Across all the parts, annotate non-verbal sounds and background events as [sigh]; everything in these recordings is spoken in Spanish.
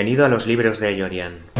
Bienvenido a los libros de Yorian.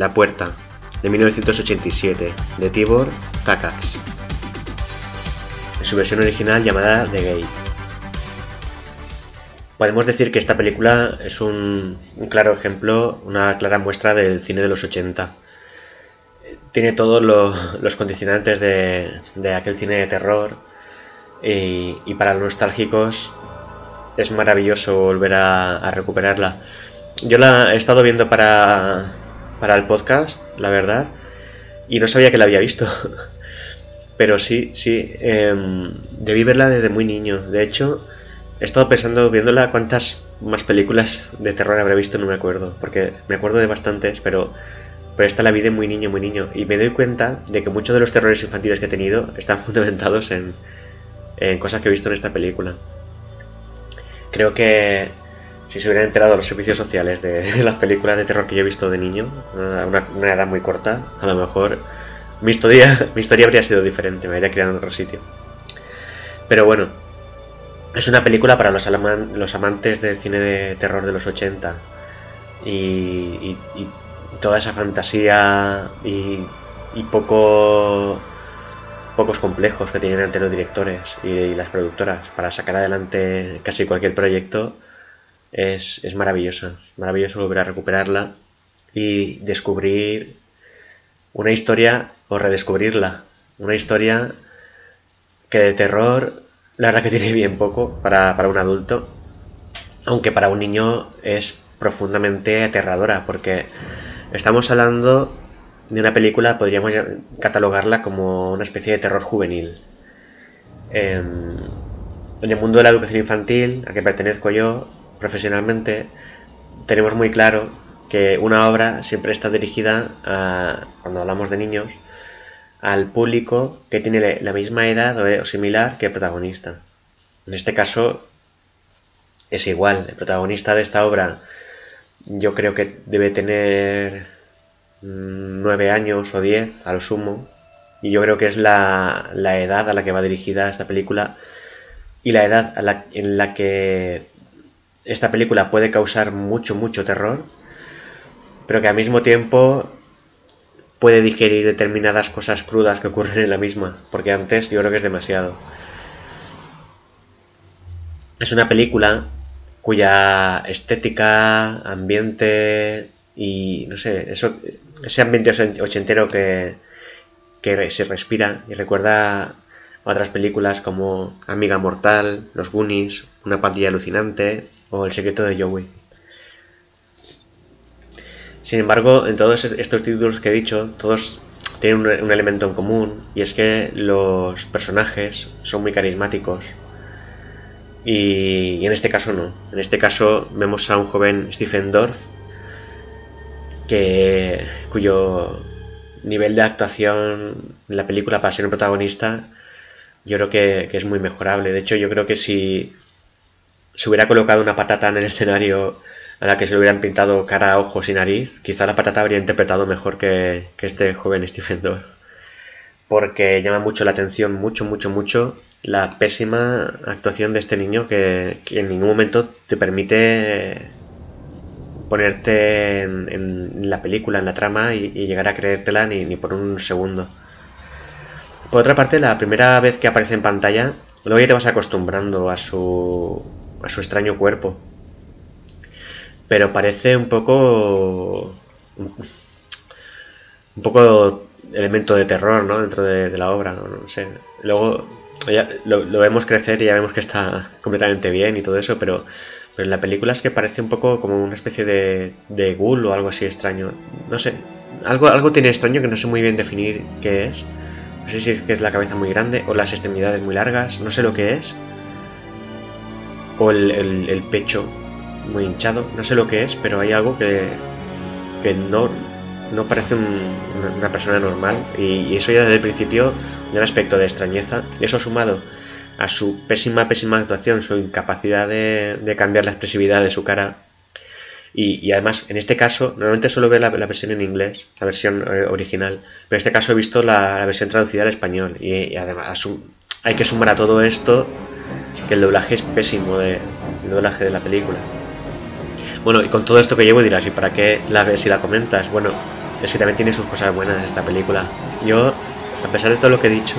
La puerta, de 1987, de Tibor Takacs. En su versión original llamada The Gate. Podemos decir que esta película es un, claro ejemplo, una clara muestra del cine de los 80. Tiene todos los condicionantes de, aquel cine de terror y, para los nostálgicos es maravilloso volver a recuperarla. Yo la he estado viendo para, para el podcast, la verdad, y no sabía que la había visto. [laughs] Pero sí, sí, eh, debí verla desde muy niño. De hecho, he estado pensando, viéndola, cuántas más películas de terror habré visto, no me acuerdo, porque me acuerdo de bastantes, pero, pero esta la vi de muy niño, muy niño. Y me doy cuenta de que muchos de los terrores infantiles que he tenido están [laughs] fundamentados en, en cosas que he visto en esta película. Creo que si se hubieran enterado los servicios sociales de, las películas de terror que yo he visto de niño, a una, edad muy corta, a lo mejor mi historia, [laughs] mi historia habría sido diferente, me habría criado en otro sitio. Pero bueno, es una película para los, los amantes del cine de terror de los 80 y, toda esa fantasía y, poco pocos complejos que tienen ante los directores y las productoras para sacar adelante casi cualquier proyecto es, es maravillosa. Maravilloso volver a recuperarla y descubrir una historia o redescubrirla. Una historia que de terror, la verdad que tiene bien poco para, para un adulto, aunque para un niño es profundamente aterradora, porque estamos hablando de una película, podríamos catalogarla como una especie de terror juvenil. Em, en el mundo de la educación infantil, a que pertenezco yo, profesionalmente, tenemos muy claro que una obra siempre está dirigida a, cuando hablamos de niños, al público que tiene la misma edad o similar que el protagonista. En este caso es igual, el protagonista de esta obra yo creo que debe tener nueve años o diez al sumo y yo creo que es la, la edad a la que va dirigida esta película y la edad en la que esta película puede causar mucho, mucho terror, pero que al mismo tiempo puede digerir determinadas cosas crudas que ocurren en la misma, porque antes yo creo que es demasiado. Es una película cuya estética, ambiente y no sé, eso, ese ambiente ochentero que, que se respira y recuerda otras películas como Amiga Mortal, Los Goonies, Una pandilla alucinante, o El secreto de Joey. Sin embargo, en todos estos títulos que he dicho, todos tienen un, elemento en común y es que los personajes son muy carismáticos. Y, en este caso no. En este caso vemos a un joven Stephen Dorff que, cuyo nivel de actuación en la película para ser un protagonista yo creo que es muy mejorable. De hecho, yo creo que si se hubiera colocado una patata en el escenario a la que se le hubieran pintado cara, ojos y nariz, quizá la patata habría interpretado mejor que, este joven Stephen Dorff. Porque llama mucho la atención, mucho, mucho, mucho, la pésima actuación de este niño que, en ningún momento te permite ponerte en, la película, en la trama y, llegar a creértela ni, ni, por un segundo. Por otra parte, la primera vez que aparece en pantalla, luego ya te vas acostumbrando a su, a su extraño cuerpo. Pero parece un poco... un poco elemento de terror, ¿no? Dentro de, la obra, no sé. Luego lo, vemos crecer y ya vemos que está completamente bien y todo eso, pero, pero en la película es que parece un poco como una especie de, de ghoul o algo así extraño. No sé, algo, algo tiene extraño que no sé muy bien definir qué es. No sé si es que es la cabeza muy grande o las extremidades muy largas, no sé lo que es. O el, pecho muy hinchado, no sé lo que es, pero hay algo que, que no, no parece una, persona normal y, eso ya desde el principio de un aspecto de extrañeza. Eso sumado a su pésima, pésima actuación, su incapacidad de, cambiar la expresividad de su cara. Y, además, en este caso, normalmente solo veo la, versión en inglés, la versión eh, original, pero en este caso he visto la, versión traducida al español. Y, además hay que sumar a todo esto que el doblaje es pésimo, de, el doblaje de la película. Bueno, y con todo esto que llevo dirás, ¿y para qué la ves y la comentas? Bueno, es que también tiene sus cosas buenas esta película. Yo, a pesar de todo lo que he dicho,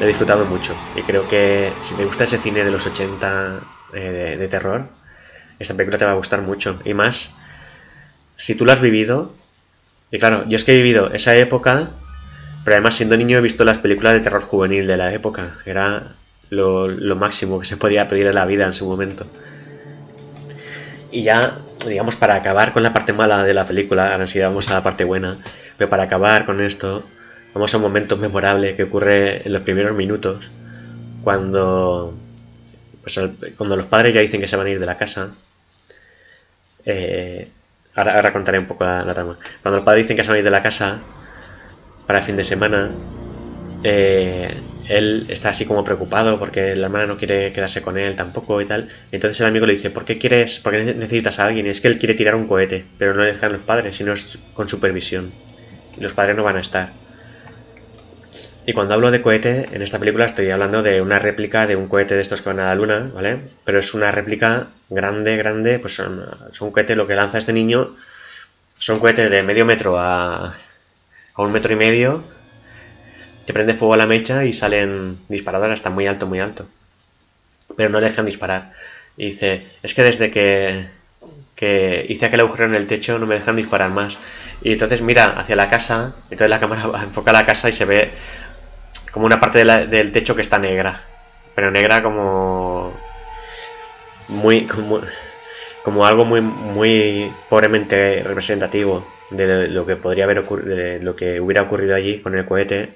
he disfrutado mucho. Y creo que si te gusta ese cine de los 80 eh, de, terror, esta película te va a gustar mucho. Y más, si tú lo has vivido, y claro, yo es que he vivido esa época, pero además siendo niño he visto las películas de terror juvenil de la época, era lo, máximo que se podía pedir en la vida en su momento. Y ya digamos, para acabar con la parte mala de la película, ahora sí vamos a la parte buena, pero para acabar con esto, vamos a un momento memorable que ocurre en los primeros minutos, cuando, pues, cuando los padres ya dicen que se van a ir de la casa. Eh, ahora, contaré un poco la, trama. Cuando los padres dicen que se van a ir de la casa para el fin de semana, eh, él está así como preocupado porque la hermana no quiere quedarse con él tampoco y tal. Entonces el amigo le dice, ¿por qué quieres, por qué necesitas a alguien? Y es que él quiere tirar un cohete, pero no le dejan los padres, sino con supervisión. Y los padres no van a estar. Y cuando hablo de cohete, en esta película estoy hablando de una réplica de un cohete de estos que van a la luna, ¿vale? Pero es una réplica grande, grande, pues son, son cohetes, lo que lanza este niño son cohetes de medio metro a, a un metro y medio que prende fuego a la mecha y salen disparadoras hasta muy alto, muy alto. Pero no dejan disparar. Y dice, es que desde que, que hice aquel agujero en el techo no me dejan disparar más. Y entonces mira hacia la casa, entonces la cámara [laughs] enfoca la casa y se ve como una parte del techo que está negra. Pero negra como... Muy... Como algo muy, muy pobremente representativo de lo que podría haber ocurrido, de lo que hubiera ocurrido allí con el cohete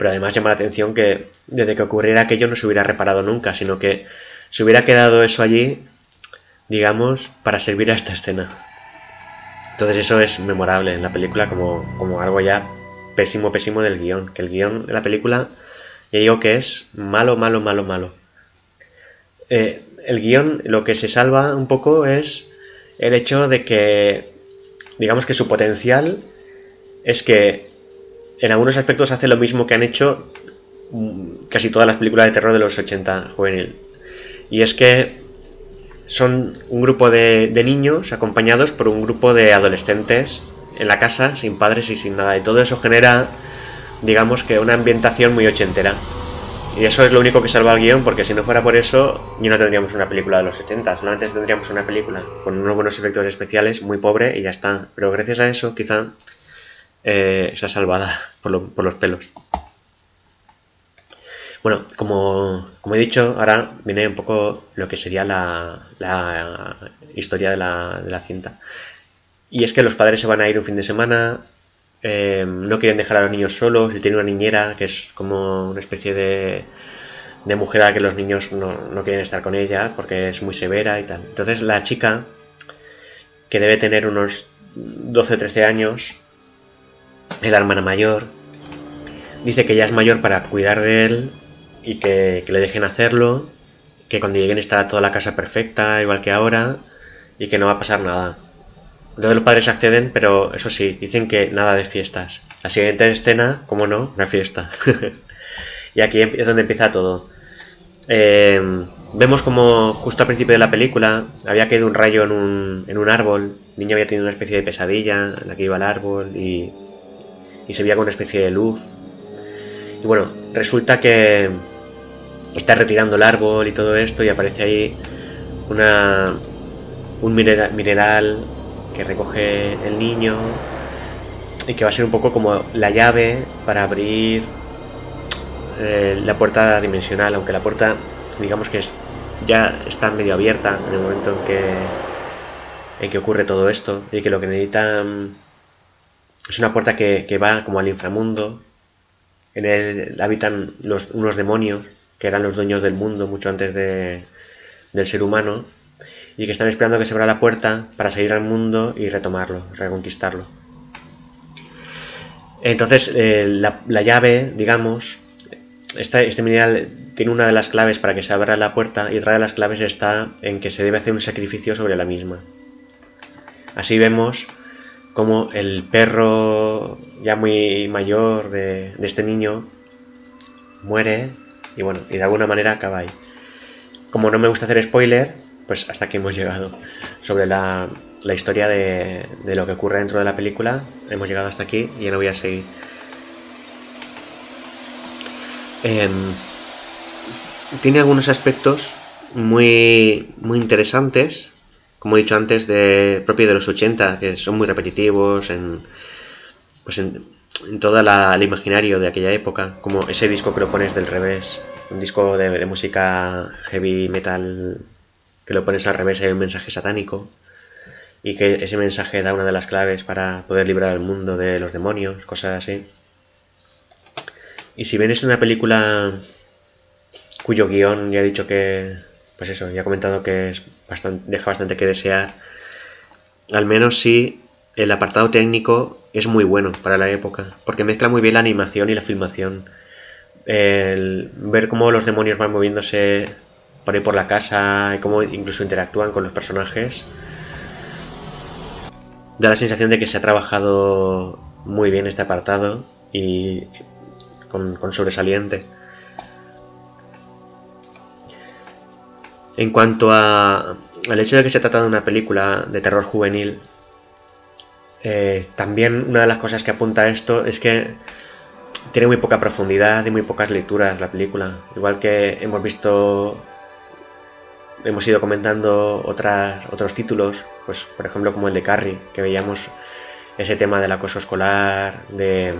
pero además llama la atención que desde que ocurriera aquello no se hubiera reparado nunca, sino que se hubiera quedado eso allí, digamos, para servir a esta escena. Entonces eso es memorable en la película como, como algo ya pésimo, pésimo del guion. Que el guion de la película, ya digo que es malo, malo, malo, malo. Eh, el guion lo que se salva un poco es el hecho de que, digamos que su potencial es que en algunos aspectos hace lo mismo que han hecho mm, casi todas las películas de terror de los 80 juvenil. Y es que son un grupo de, niños acompañados por un grupo de adolescentes en la casa, sin padres y sin nada. Y todo eso genera, digamos que una ambientación muy ochentera. Y eso es lo único que salva al guion, porque si no fuera por eso, ya no tendríamos una película de los 70. Solamente tendríamos una película con unos buenos efectos especiales, muy pobre y ya está. Pero gracias a eso, quizá eh, está salvada por, los pelos. Bueno, como, como, he dicho, ahora viene un poco lo que sería la, la historia de la, de la, cinta. Y es que los padres se van a ir un fin de semana, eh, no quieren dejar a los niños solos, y tiene una niñera que es como una especie de, de mujer a la que los niños no, no quieren estar con ella porque es muy severa y tal. Entonces la chica, que debe tener unos 12-13 años, la hermana mayor, dice que ya es mayor para cuidar de él y que, le dejen hacerlo, que cuando lleguen estará toda la casa perfecta, igual que ahora, y que no va a pasar nada. Entonces los padres acceden, pero eso sí, dicen que nada de fiestas. La siguiente escena, como no, una fiesta. [laughs] y aquí es donde empieza todo. Eh, vemos como justo al principio de la película había caído un rayo en un, en un árbol, el niño había tenido una especie de pesadilla en la que iba al árbol y y se veía con una especie de luz. Y bueno, resulta que está retirando el árbol y todo esto y aparece ahí una, un mineral, que recoge el niño y que va a ser un poco como la llave para abrir eh, la puerta dimensional, aunque la puerta digamos que es, ya está medio abierta en el momento en que, en que ocurre todo esto y que lo que necesita mm, es una puerta que, va como al inframundo, en él habitan unos demonios que eran los dueños del mundo mucho antes de, del ser humano y que están esperando que se abra la puerta para salir al mundo y retomarlo, reconquistarlo. Entonces, eh, la, llave, digamos, este mineral tiene una de las claves para que se abra la puerta y otra de las claves está en que se debe hacer un sacrificio sobre la misma. Así vemos como el perro ya muy mayor de, de este niño muere y bueno, y de alguna manera acaba ahí. Como no me gusta hacer spoiler, pues hasta aquí hemos llegado sobre la, la historia de, de, lo que ocurre dentro de la película. Hemos llegado hasta aquí y ya no voy a seguir. Em, tiene algunos aspectos muy, muy interesantes, como he dicho antes, de propio de los 80, que son muy repetitivos en, pues en, en todo el imaginario de aquella época, como ese disco que lo pones del revés, un disco de, música heavy metal que lo pones al revés, hay un mensaje satánico y que ese mensaje da una de las claves para poder librar al mundo de los demonios, cosas así. Y si bien es una película cuyo guion ya he dicho que, pues eso, ya he comentado que es deja bastante que desear, al menos sí el apartado técnico es muy bueno para la época, porque mezcla muy bien la animación y la filmación. Ver cómo los demonios van moviéndose por ahí por la casa y cómo incluso interactúan con los personajes, da la sensación de que se ha trabajado muy bien este apartado y con, sobresaliente. En cuanto a, al hecho de que se trata de una película de terror juvenil, eh, también una de las cosas que apunta a esto es que tiene muy poca profundidad y muy pocas lecturas la película. Igual que hemos visto, hemos ido comentando otros títulos, pues por ejemplo como el de Carrie, que veíamos ese tema del acoso escolar, de,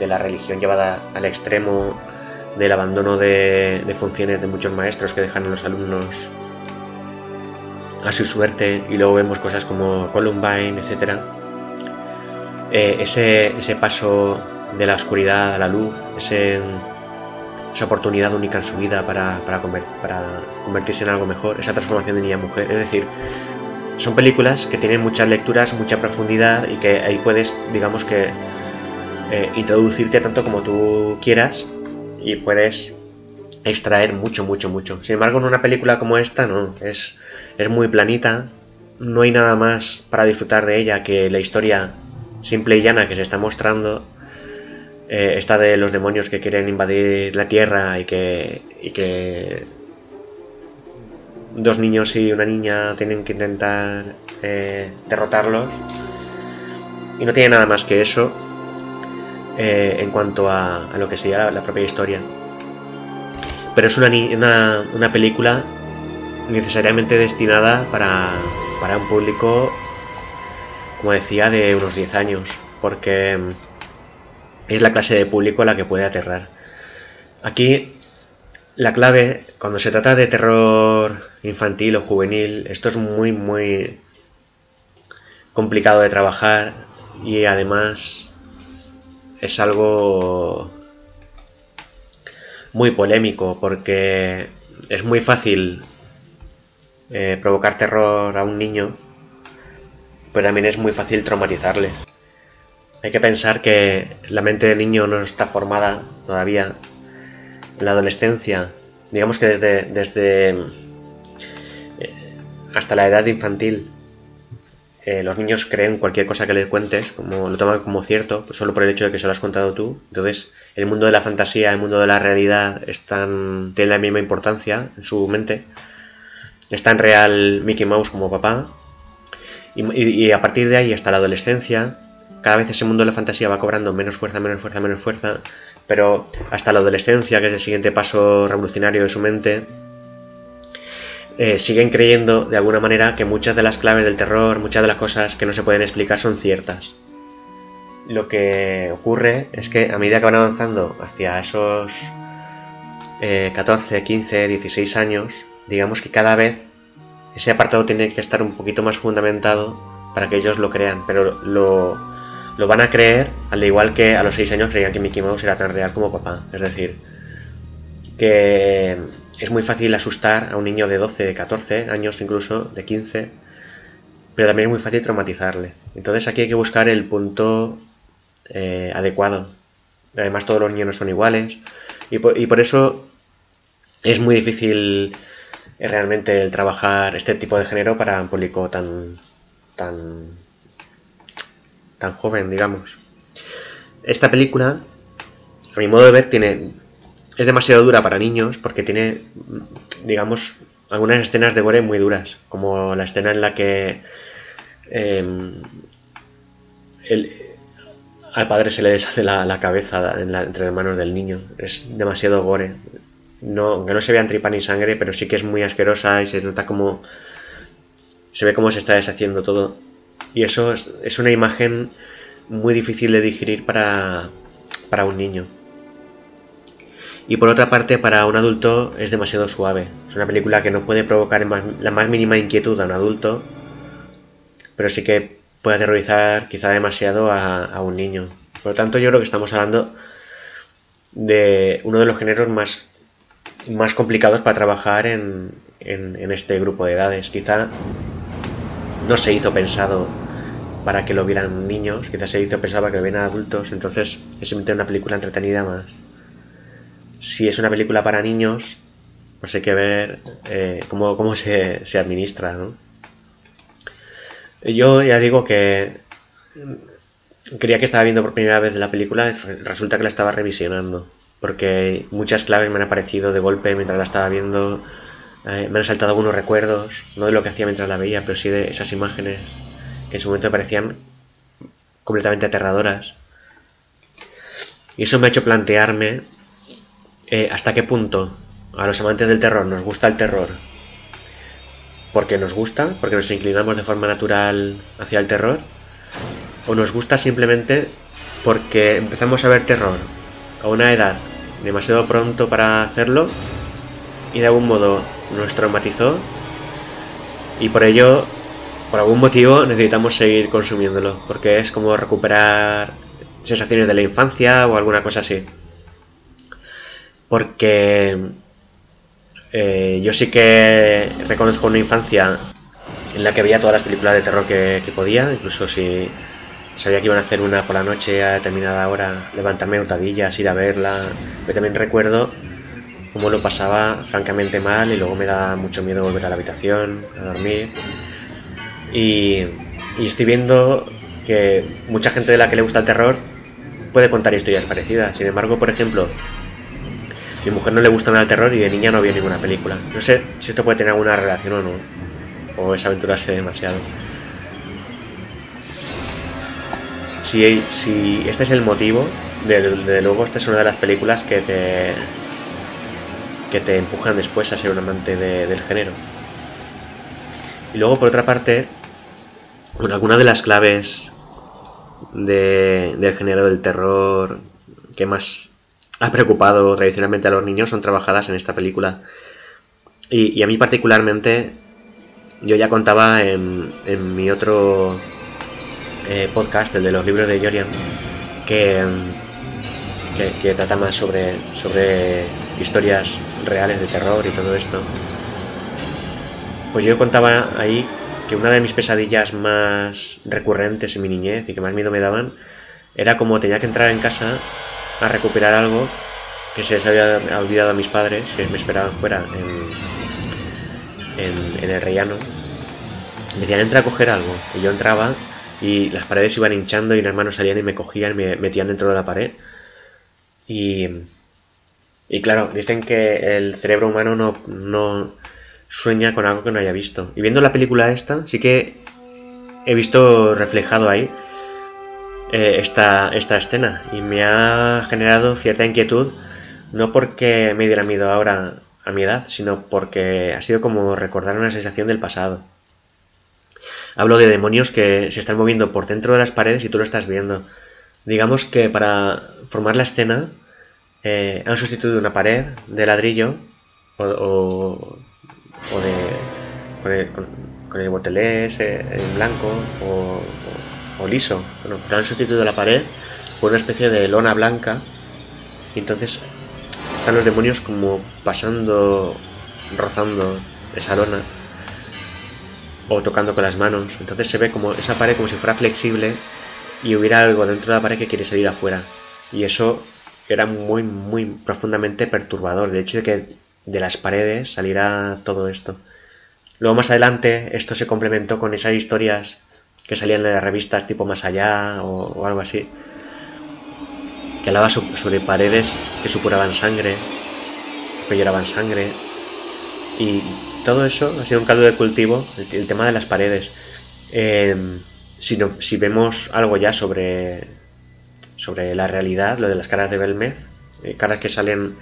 la religión llevada al extremo, del abandono de, funciones de muchos maestros que dejan a los alumnos a su suerte y luego vemos cosas como Columbine, etcétera eh, ese, ese, paso de la oscuridad a la luz, esa oportunidad única en su vida para, para, para, convertirse en algo mejor, esa transformación de niña a mujer. Es decir, son películas que tienen muchas lecturas, mucha profundidad y que ahí puedes, digamos que, eh, introducirte tanto como tú quieras y puedes extraer mucho, mucho, mucho. Sin embargo, en una película como esta, no, es, es muy planita, no hay nada más para disfrutar de ella que la historia simple y llana que se está mostrando, eh, esta de los demonios que quieren invadir la Tierra y que, y que dos niños y una niña tienen que intentar eh, derrotarlos. Y no tiene nada más que eso eh, en cuanto a, lo que sería la, propia historia. Pero es una, una, una película necesariamente destinada para, para un público como decía, de unos 10 años, porque es la clase de público a la que puede aterrar. Aquí la clave, cuando se trata de terror infantil o juvenil, esto es muy, muy complicado de trabajar y además es algo muy polémico porque es muy fácil eh, provocar terror a un niño pero también es muy fácil traumatizarle. Hay que pensar que la mente del niño no está formada todavía. En la adolescencia, digamos que desde, desde eh, hasta la edad infantil, eh, los niños creen cualquier cosa que les cuentes, como lo toman como cierto, pues solo por el hecho de que se lo has contado tú. Entonces, el mundo de la fantasía, el mundo de la realidad están, tienen la misma importancia en su mente. Es tan real Mickey Mouse como papá, y, a partir de ahí hasta la adolescencia, cada vez ese mundo de la fantasía va cobrando menos fuerza, menos fuerza, menos fuerza, pero hasta la adolescencia, que es el siguiente paso revolucionario de su mente, eh, siguen creyendo de alguna manera que muchas de las claves del terror, muchas de las cosas que no se pueden explicar son ciertas. lo que ocurre es que a medida que van avanzando hacia esos 14, 15, 16 años, digamos que cada vez ese apartado tiene que estar un poquito más fundamentado para que ellos lo crean, pero lo, lo van a creer al igual que a los 6 años creían que Mickey Mouse era tan real como papá. Es decir, que es muy fácil asustar a un niño de 12, 14 años incluso, de 15, pero también es muy fácil traumatizarle. Entonces aquí hay que buscar el punto eh, adecuado. Además todos los niños no son iguales y por, eso es muy difícil eh, realmente el trabajar este tipo de género para un público tan tan tan joven, digamos. Esta película, a mi modo de ver, tiene es demasiado dura para niños porque tiene, digamos, algunas escenas de gore muy duras, como la escena en la que em, al padre se le deshace la, cabeza entre las manos del niño. Es demasiado gore. No, que no se vean tripa ni sangre, pero sí que es muy asquerosa y se nota como se ve cómo se está deshaciendo todo. Y eso es, es una imagen muy difícil de digerir para un niño. Y por otra parte, para un adulto es demasiado suave. Es una película que no puede provocar la más mínima inquietud a un adulto, pero sí que puede aterrorizar quizá demasiado a, un niño. Por lo tanto, yo creo que estamos hablando de uno de los géneros más, más complicados para trabajar en, en, este grupo de edades. Quizá no se hizo pensado para que lo vieran niños, quizá se hizo pensado para que lo vieran adultos, entonces es simplemente una película entretenida más si es una película para niños, pues hay que ver eh, cómo, se, administra, ¿no? Yo ya digo que quería que estaba viendo por primera vez la película, resulta que la estaba revisionando, porque muchas claves me han aparecido de golpe mientras la estaba viendo, eh, me han saltado algunos recuerdos, no de lo que hacía mientras la veía, pero sí de esas imágenes que en su momento me parecían completamente aterradoras. Y eso me ha hecho plantearme eh, hasta qué punto a los amantes del terror nos gusta el terror porque nos gusta, porque nos inclinamos de forma natural hacia el terror, o nos gusta simplemente porque empezamos a ver terror a una edad demasiado pronto para hacerlo y de algún modo nos traumatizó y por ello, por algún motivo, necesitamos seguir consumiéndolo, porque es como recuperar sensaciones de la infancia o alguna cosa así porque eh, yo sí que reconozco una infancia en la que veía todas las películas de terror que, podía, incluso si sabía que iban a hacer una por la noche a determinada hora, levantarme hurtadillas, ir a verla. Pero también recuerdo cómo lo pasaba francamente mal y luego me da mucho miedo volver a la habitación, a dormir. Y, y estoy viendo que mucha gente de la que le gusta el terror puede contar historias parecidas. Sin embargo, por ejemplo, mi mujer no le gusta nada el terror y de niña no vio ninguna película. No sé si esto puede tener alguna relación o no. O es aventurarse demasiado. Si, si este es el motivo, de, luego esta es una de las películas que te que te empujan después a ser un amante del género. Y luego por otra parte, bueno, alguna de las claves del género del terror que más ha preocupado tradicionalmente a los niños son trabajadas en esta película. Y, a mí particularmente, yo ya contaba en, mi otro eh, podcast, el de los libros de Jorian, que, que, trata más sobre, sobre historias reales de terror y todo esto. Pues yo contaba ahí que una de mis pesadillas más recurrentes en mi niñez y que más miedo me daban era como tenía que entrar en casa a recuperar algo que se les había olvidado a mis padres, que me esperaban fuera en, el rellano. Me decían, entra a coger algo. Y yo entraba y las paredes iban hinchando y las manos salían y me cogían y me metían dentro de la pared. Y, y claro, dicen que el cerebro humano no, no sueña con algo que no haya visto. Y viendo la película esta, sí que he visto reflejado ahí eh, esta, esta escena y me ha generado cierta inquietud, no porque me diera miedo ahora a mi edad, sino porque ha sido como recordar una sensación del pasado. Hablo de demonios que se están moviendo por dentro de las paredes y tú lo estás viendo. digamos que para formar la escena eh, han sustituido una pared de ladrillo o, o, de con el, con, el botelés en blanco o, o liso, bueno, pero han sustituido la pared por una especie de lona blanca y entonces están los demonios como pasando, rozando esa lona o tocando con las manos. Entonces se ve como esa pared como si fuera flexible y hubiera algo dentro de la pared que quiere salir afuera. Y eso era muy, muy profundamente perturbador. De hecho, de que de las paredes saliera todo esto. Luego más adelante esto se complementó con esas historias que salían en las revistas tipo Más Allá o, algo así. Que hablaba sobre paredes que supuraban sangre, que lloraban sangre. Y todo eso ha sido un caldo de cultivo, el, tema de las paredes. Em, si, vemos algo ya sobre, sobre la realidad, lo de las caras de Belmez, eh, caras que salen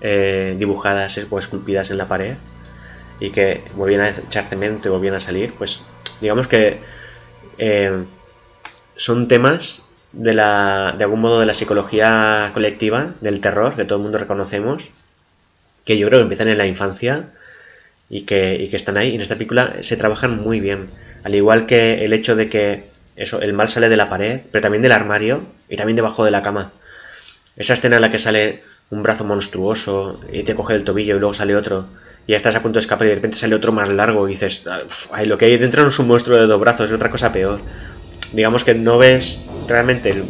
eh, dibujadas o esculpidas en la pared y que volvían a echar cemento y volvían a salir, pues digamos que em, son temas de, la, de algún modo de la psicología colectiva, del terror, que todo el mundo reconocemos, que yo creo que empiezan en la infancia y que, están ahí. Y en esta película se trabajan muy bien. Al igual que el hecho de que eso, el mal sale de la pared, pero también del armario y también debajo de la cama. Esa escena en la que sale un brazo monstruoso y te coge el tobillo y luego sale otro. Y ya estás a punto de escapar y de repente sale otro más largo y dices, ay, lo que hay dentro no es un monstruo de dos brazos, es otra cosa peor. Digamos que no ves realmente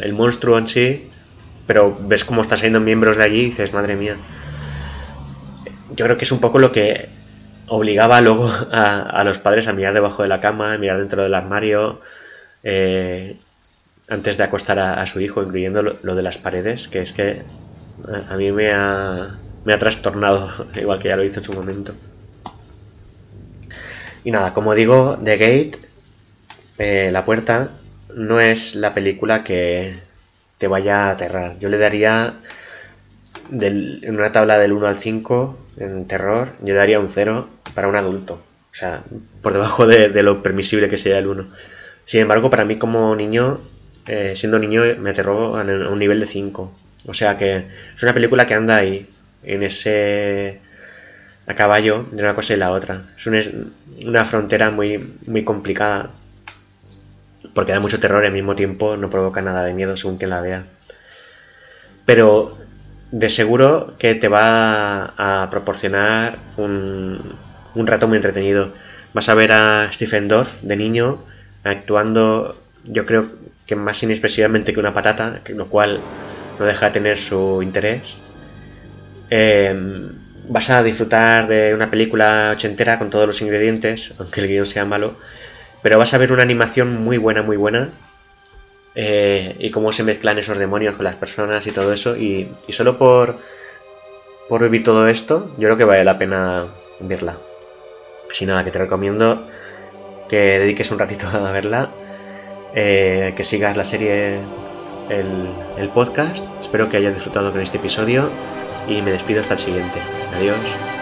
el, monstruo en sí, pero ves cómo están saliendo miembros de allí y dices, madre mía yo creo que es un poco lo que obligaba luego [laughs] a, los padres a mirar debajo de la cama, a mirar dentro del armario, eh, antes de acostar a, su hijo, incluyendo lo, de las paredes, que es que a, mí me ha, me ha trastornado, [laughs] igual que ya lo hizo en su momento. Y nada, como digo, The Gate, eh, La Puerta, no es la película que te vaya a aterrar. Yo le daría en una tabla del 1 al 5 en terror, yo daría un 0 para un adulto. O sea, por debajo de, lo permisible que sea el 1. Sin embargo, para mí como niño, eh, siendo niño, me aterró a un nivel de 5. O sea que es una película que anda ahí, en ese a caballo de una cosa y la otra. Es una, frontera muy, muy complicada. Porque da mucho terror y al mismo tiempo no provoca nada de miedo según quien la vea. Pero de seguro que te va a proporcionar un, un rato muy entretenido. Vas a ver a Stephen Dorff de niño actuando, yo creo que más inexpresivamente que una patata, lo cual no deja de tener su interés. Em, vas a disfrutar de una película ochentera con todos los ingredientes, aunque el guion sea malo, pero vas a ver una animación muy buena, muy buena, eh, y cómo se mezclan esos demonios con las personas y todo eso. Y, solo por, por vivir todo esto, yo creo que vale la pena verla. Así nada, que te recomiendo que dediques un ratito a verla, eh, que sigas la serie, el, el podcast. Espero que hayas disfrutado con este episodio y me despido hasta el siguiente. Adiós.